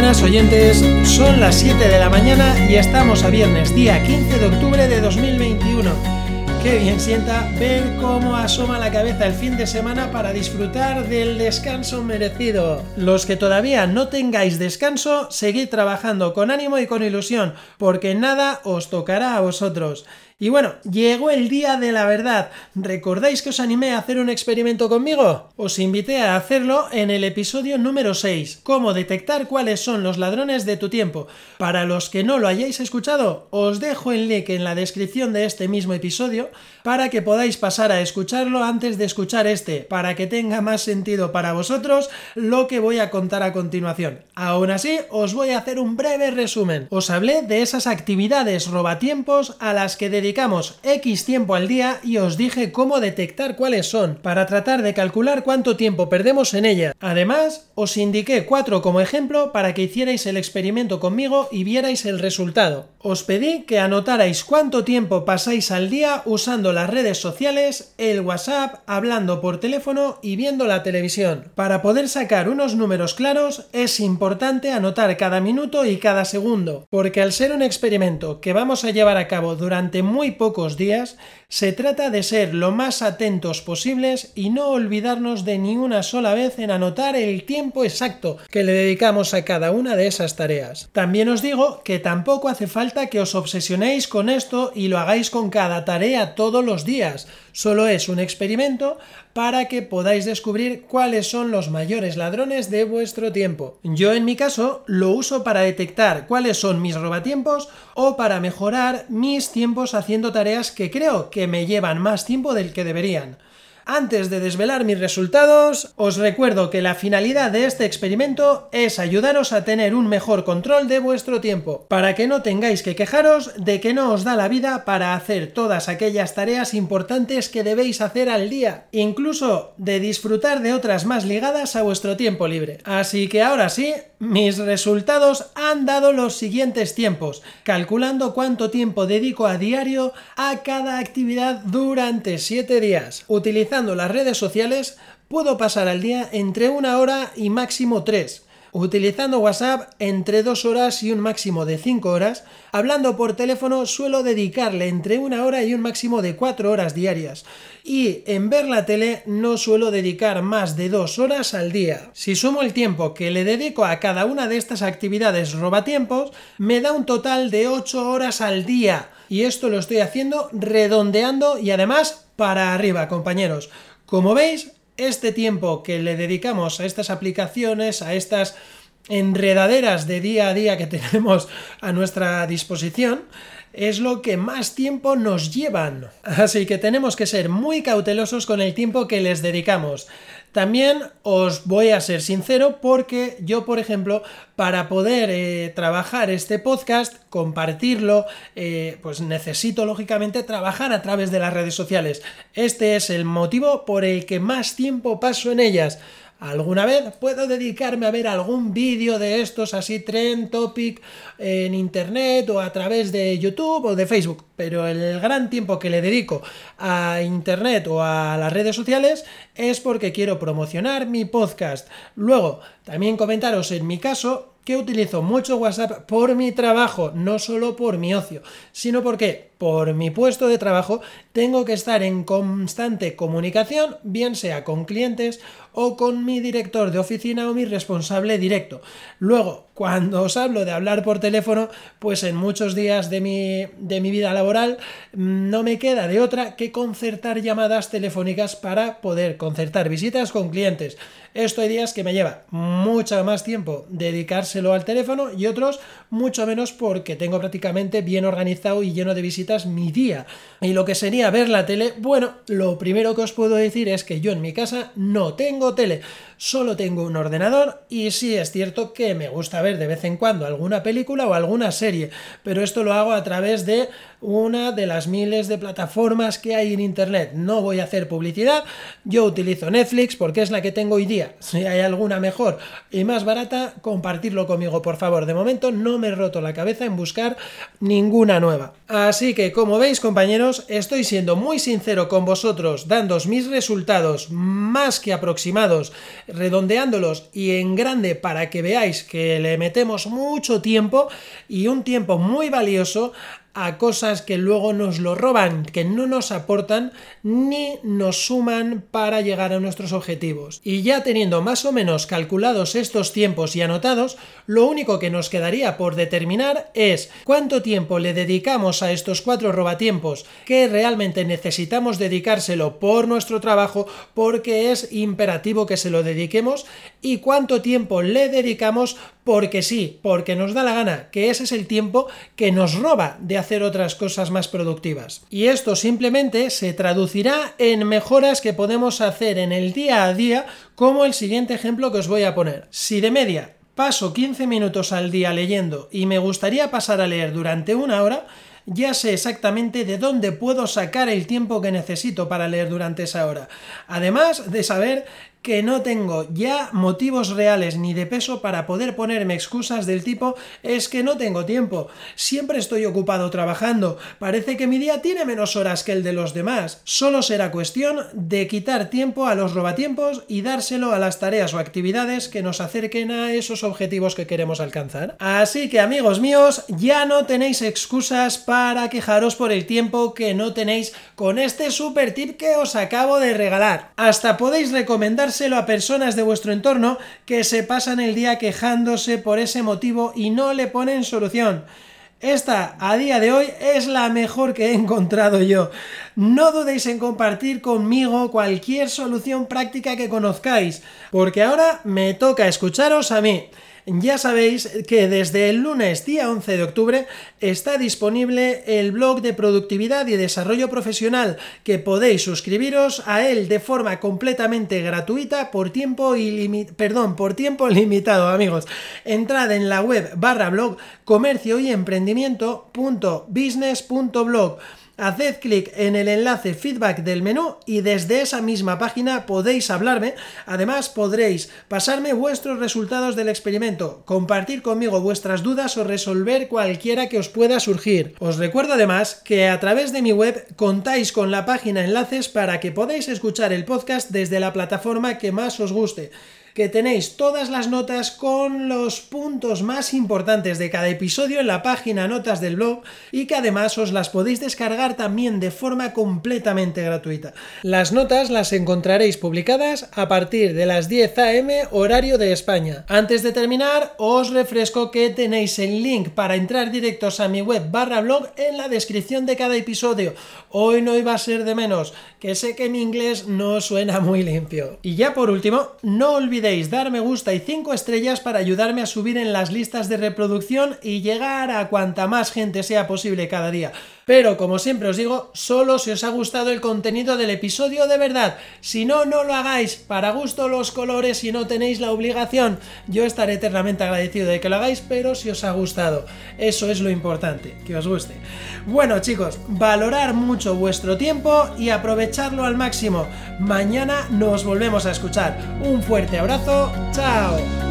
buenas oyentes, son las 7 de la mañana y estamos a viernes, día 15 de octubre de 2021. Qué bien sienta ver cómo asoma la cabeza el fin de semana para disfrutar del descanso merecido. Los que todavía no tengáis descanso, seguid trabajando con ánimo y con ilusión, porque nada os tocará a vosotros. Y bueno, llegó el día de la verdad. ¿Recordáis que os animé a hacer un experimento conmigo? Os invité a hacerlo en el episodio número 6, cómo detectar cuáles son los ladrones de tu tiempo. Para los que no lo hayáis escuchado, os dejo el link en la descripción de este mismo episodio para que podáis pasar a escucharlo antes de escuchar este, para que tenga más sentido para vosotros lo que voy a contar a continuación. Aún así, os voy a hacer un breve resumen. Os hablé de esas actividades robatiempos a las que dedicamos dedicamos X tiempo al día y os dije cómo detectar cuáles son, para tratar de calcular cuánto tiempo perdemos en ella. Además, os indiqué cuatro como ejemplo para que hicierais el experimento conmigo y vierais el resultado. Os pedí que anotarais cuánto tiempo pasáis al día usando las redes sociales, el WhatsApp, hablando por teléfono y viendo la televisión. Para poder sacar unos números claros es importante anotar cada minuto y cada segundo, porque al ser un experimento que vamos a llevar a cabo durante muy pocos días, se trata de ser lo más atentos posibles y no olvidarnos de ni una sola vez en anotar el tiempo exacto que le dedicamos a cada una de esas tareas. También os digo que tampoco hace falta que os obsesionéis con esto y lo hagáis con cada tarea todos los días. Solo es un experimento para que podáis descubrir cuáles son los mayores ladrones de vuestro tiempo. Yo en mi caso lo uso para detectar cuáles son mis robatiempos o para mejorar mis tiempos haciendo tareas que creo que me llevan más tiempo del que deberían. Antes de desvelar mis resultados, os recuerdo que la finalidad de este experimento es ayudaros a tener un mejor control de vuestro tiempo, para que no tengáis que quejaros de que no os da la vida para hacer todas aquellas tareas importantes que debéis hacer al día, incluso de disfrutar de otras más ligadas a vuestro tiempo libre. Así que ahora sí, mis resultados han dado los siguientes tiempos, calculando cuánto tiempo dedico a diario a cada actividad durante 7 días, las redes sociales puedo pasar al día entre una hora y máximo tres. Utilizando WhatsApp entre dos horas y un máximo de cinco horas. Hablando por teléfono suelo dedicarle entre una hora y un máximo de cuatro horas diarias. Y en ver la tele no suelo dedicar más de dos horas al día. Si sumo el tiempo que le dedico a cada una de estas actividades robatiempos, me da un total de ocho horas al día. Y esto lo estoy haciendo redondeando y además para arriba, compañeros. Como veis, este tiempo que le dedicamos a estas aplicaciones, a estas enredaderas de día a día que tenemos a nuestra disposición, es lo que más tiempo nos llevan. Así que tenemos que ser muy cautelosos con el tiempo que les dedicamos. También os voy a ser sincero porque yo, por ejemplo, para poder eh, trabajar este podcast, compartirlo, eh, pues necesito lógicamente trabajar a través de las redes sociales. Este es el motivo por el que más tiempo paso en ellas. ¿Alguna vez puedo dedicarme a ver algún vídeo de estos así trend topic en internet o a través de YouTube o de Facebook? Pero el gran tiempo que le dedico a internet o a las redes sociales es porque quiero promocionar mi podcast. Luego, también comentaros en mi caso que utilizo mucho WhatsApp por mi trabajo, no solo por mi ocio, sino porque por mi puesto de trabajo tengo que estar en constante comunicación, bien sea con clientes o con mi director de oficina o mi responsable directo. Luego, cuando os hablo de hablar por teléfono, pues en muchos días de mi, de mi vida laboral mm, no me queda de otra que concertar llamadas telefónicas para poder concertar visitas con clientes. Esto hay días que me lleva mucho más tiempo dedicárselo al teléfono y otros mucho menos porque tengo prácticamente bien organizado y lleno de visitas mi día. Y lo que sería ver la tele, bueno, lo primero que os puedo decir es que yo en mi casa no tengo tele, solo tengo un ordenador y sí es cierto que me gusta ver de vez en cuando alguna película o alguna serie, pero esto lo hago a través de una de las miles de plataformas que hay en Internet. No voy a hacer publicidad, yo utilizo Netflix porque es la que tengo hoy día. Si hay alguna mejor y más barata, compartirlo conmigo, por favor. De momento no me he roto la cabeza en buscar ninguna nueva. Así que, como veis, compañeros, estoy siendo muy sincero con vosotros, dándos mis resultados más que aproximados, redondeándolos y en grande para que veáis que le metemos mucho tiempo y un tiempo muy valioso a cosas que luego nos lo roban, que no nos aportan ni nos suman para llegar a nuestros objetivos. Y ya teniendo más o menos calculados estos tiempos y anotados, lo único que nos quedaría por determinar es cuánto tiempo le dedicamos a estos cuatro robatiempos que realmente necesitamos dedicárselo por nuestro trabajo porque es imperativo que se lo dediquemos y cuánto tiempo le dedicamos porque sí, porque nos da la gana, que ese es el tiempo que nos roba de hacer otras cosas más productivas. Y esto simplemente se traducirá en mejoras que podemos hacer en el día a día, como el siguiente ejemplo que os voy a poner. Si de media paso 15 minutos al día leyendo y me gustaría pasar a leer durante una hora, ya sé exactamente de dónde puedo sacar el tiempo que necesito para leer durante esa hora. Además de saber que no tengo ya motivos reales ni de peso para poder ponerme excusas del tipo es que no tengo tiempo, siempre estoy ocupado trabajando, parece que mi día tiene menos horas que el de los demás. Solo será cuestión de quitar tiempo a los robatiempos y dárselo a las tareas o actividades que nos acerquen a esos objetivos que queremos alcanzar. Así que amigos míos, ya no tenéis excusas para quejaros por el tiempo que no tenéis con este super tip que os acabo de regalar. Hasta podéis recomendar a personas de vuestro entorno que se pasan el día quejándose por ese motivo y no le ponen solución. Esta, a día de hoy, es la mejor que he encontrado yo. No dudéis en compartir conmigo cualquier solución práctica que conozcáis, porque ahora me toca escucharos a mí. Ya sabéis que desde el lunes día 11 de octubre está disponible el blog de productividad y desarrollo profesional que podéis suscribiros a él de forma completamente gratuita por tiempo perdón, por tiempo limitado, amigos. Entrad en la web barra blog comercio y emprendimiento.business.blog haced clic en el enlace feedback del menú y desde esa misma página podéis hablarme. Además podréis pasarme vuestros resultados del experimento, compartir conmigo vuestras dudas o resolver cualquiera que os pueda surgir. Os recuerdo además que a través de mi web contáis con la página enlaces para que podáis escuchar el podcast desde la plataforma que más os guste que tenéis todas las notas con los puntos más importantes de cada episodio en la página notas del blog y que además os las podéis descargar también de forma completamente gratuita. Las notas las encontraréis publicadas a partir de las 10 am horario de España. Antes de terminar, os refresco que tenéis el link para entrar directos a mi web barra blog en la descripción de cada episodio. Hoy no iba a ser de menos, que sé que mi inglés no suena muy limpio. Y ya por último, no olvidéis olvidéis dar me gusta y 5 estrellas para ayudarme a subir en las listas de reproducción y llegar a cuanta más gente sea posible cada día. Pero como siempre os digo, solo si os ha gustado el contenido del episodio de verdad. Si no, no lo hagáis. Para gusto los colores y no tenéis la obligación. Yo estaré eternamente agradecido de que lo hagáis, pero si os ha gustado. Eso es lo importante, que os guste. Bueno chicos, valorar mucho vuestro tiempo y aprovecharlo al máximo. Mañana nos volvemos a escuchar. Un fuerte abrazo. Chao.